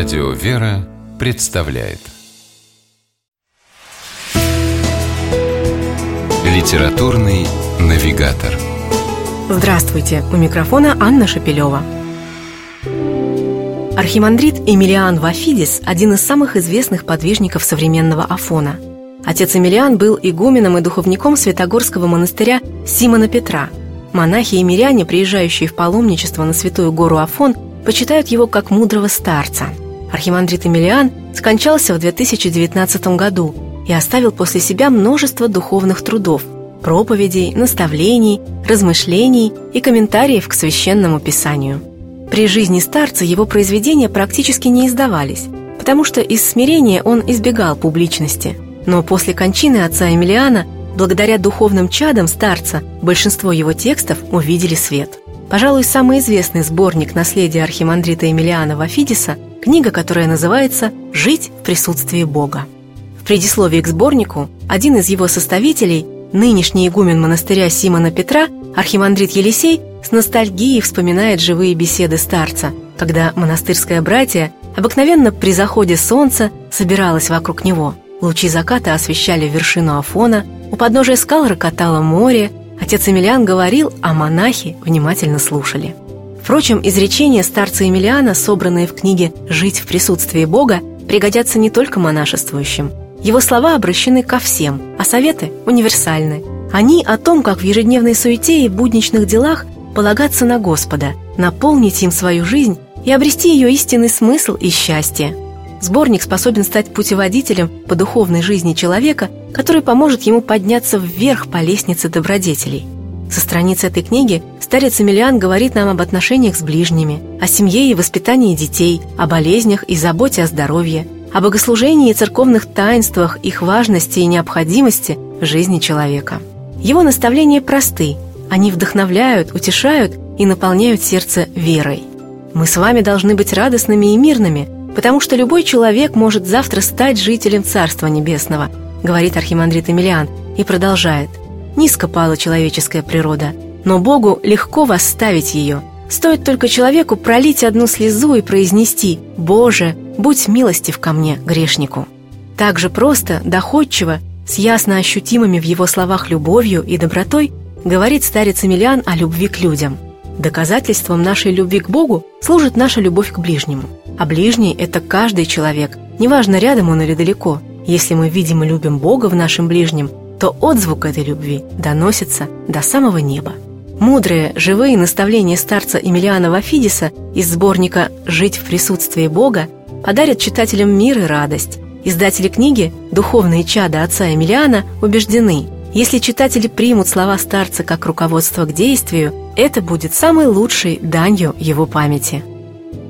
Радио «Вера» представляет Литературный навигатор Здравствуйте! У микрофона Анна Шапилева. Архимандрит Эмилиан Вафидис – один из самых известных подвижников современного Афона. Отец Эмилиан был игуменом и духовником Святогорского монастыря Симона Петра. Монахи и миряне, приезжающие в паломничество на Святую гору Афон, почитают его как мудрого старца. Архимандрит Эмилиан скончался в 2019 году и оставил после себя множество духовных трудов, проповедей, наставлений, размышлений и комментариев к священному писанию. При жизни старца его произведения практически не издавались, потому что из смирения он избегал публичности. Но после кончины отца Эмилиана, благодаря духовным чадам старца, большинство его текстов увидели свет – Пожалуй, самый известный сборник наследия архимандрита Емельяна Вафидиса – книга, которая называется «Жить в присутствии Бога». В предисловии к сборнику один из его составителей, нынешний игумен монастыря Симона Петра, архимандрит Елисей, с ностальгией вспоминает живые беседы старца, когда монастырское братья обыкновенно при заходе солнца собиралось вокруг него. Лучи заката освещали вершину Афона, у подножия скал рокотало море, Отец Емельян говорил, а монахи внимательно слушали. Впрочем, изречения старца Емельяна, собранные в книге «Жить в присутствии Бога», пригодятся не только монашествующим. Его слова обращены ко всем, а советы универсальны. Они о том, как в ежедневной суете и будничных делах полагаться на Господа, наполнить им свою жизнь и обрести ее истинный смысл и счастье – Сборник способен стать путеводителем по духовной жизни человека, который поможет ему подняться вверх по лестнице добродетелей. Со страниц этой книги старец Эмилиан говорит нам об отношениях с ближними, о семье и воспитании детей, о болезнях и заботе о здоровье, о богослужении и церковных таинствах, их важности и необходимости в жизни человека. Его наставления просты, они вдохновляют, утешают и наполняют сердце верой. Мы с вами должны быть радостными и мирными – потому что любой человек может завтра стать жителем Царства Небесного, говорит архимандрит Эмилиан, и продолжает. Низко пала человеческая природа, но Богу легко восставить ее. Стоит только человеку пролить одну слезу и произнести «Боже, будь милостив ко мне, грешнику». Так же просто, доходчиво, с ясно ощутимыми в его словах любовью и добротой говорит старец Эмилиан о любви к людям. Доказательством нашей любви к Богу служит наша любовь к ближнему – а ближний – это каждый человек, неважно, рядом он или далеко. Если мы видим и любим Бога в нашем ближнем, то отзвук этой любви доносится до самого неба. Мудрые, живые наставления старца Эмилиана Вафидиса из сборника «Жить в присутствии Бога» подарят читателям мир и радость. Издатели книги «Духовные чада отца Эмилиана» убеждены, если читатели примут слова старца как руководство к действию, это будет самой лучшей данью его памяти.